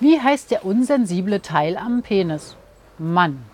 Wie heißt der unsensible Teil am Penis? Mann.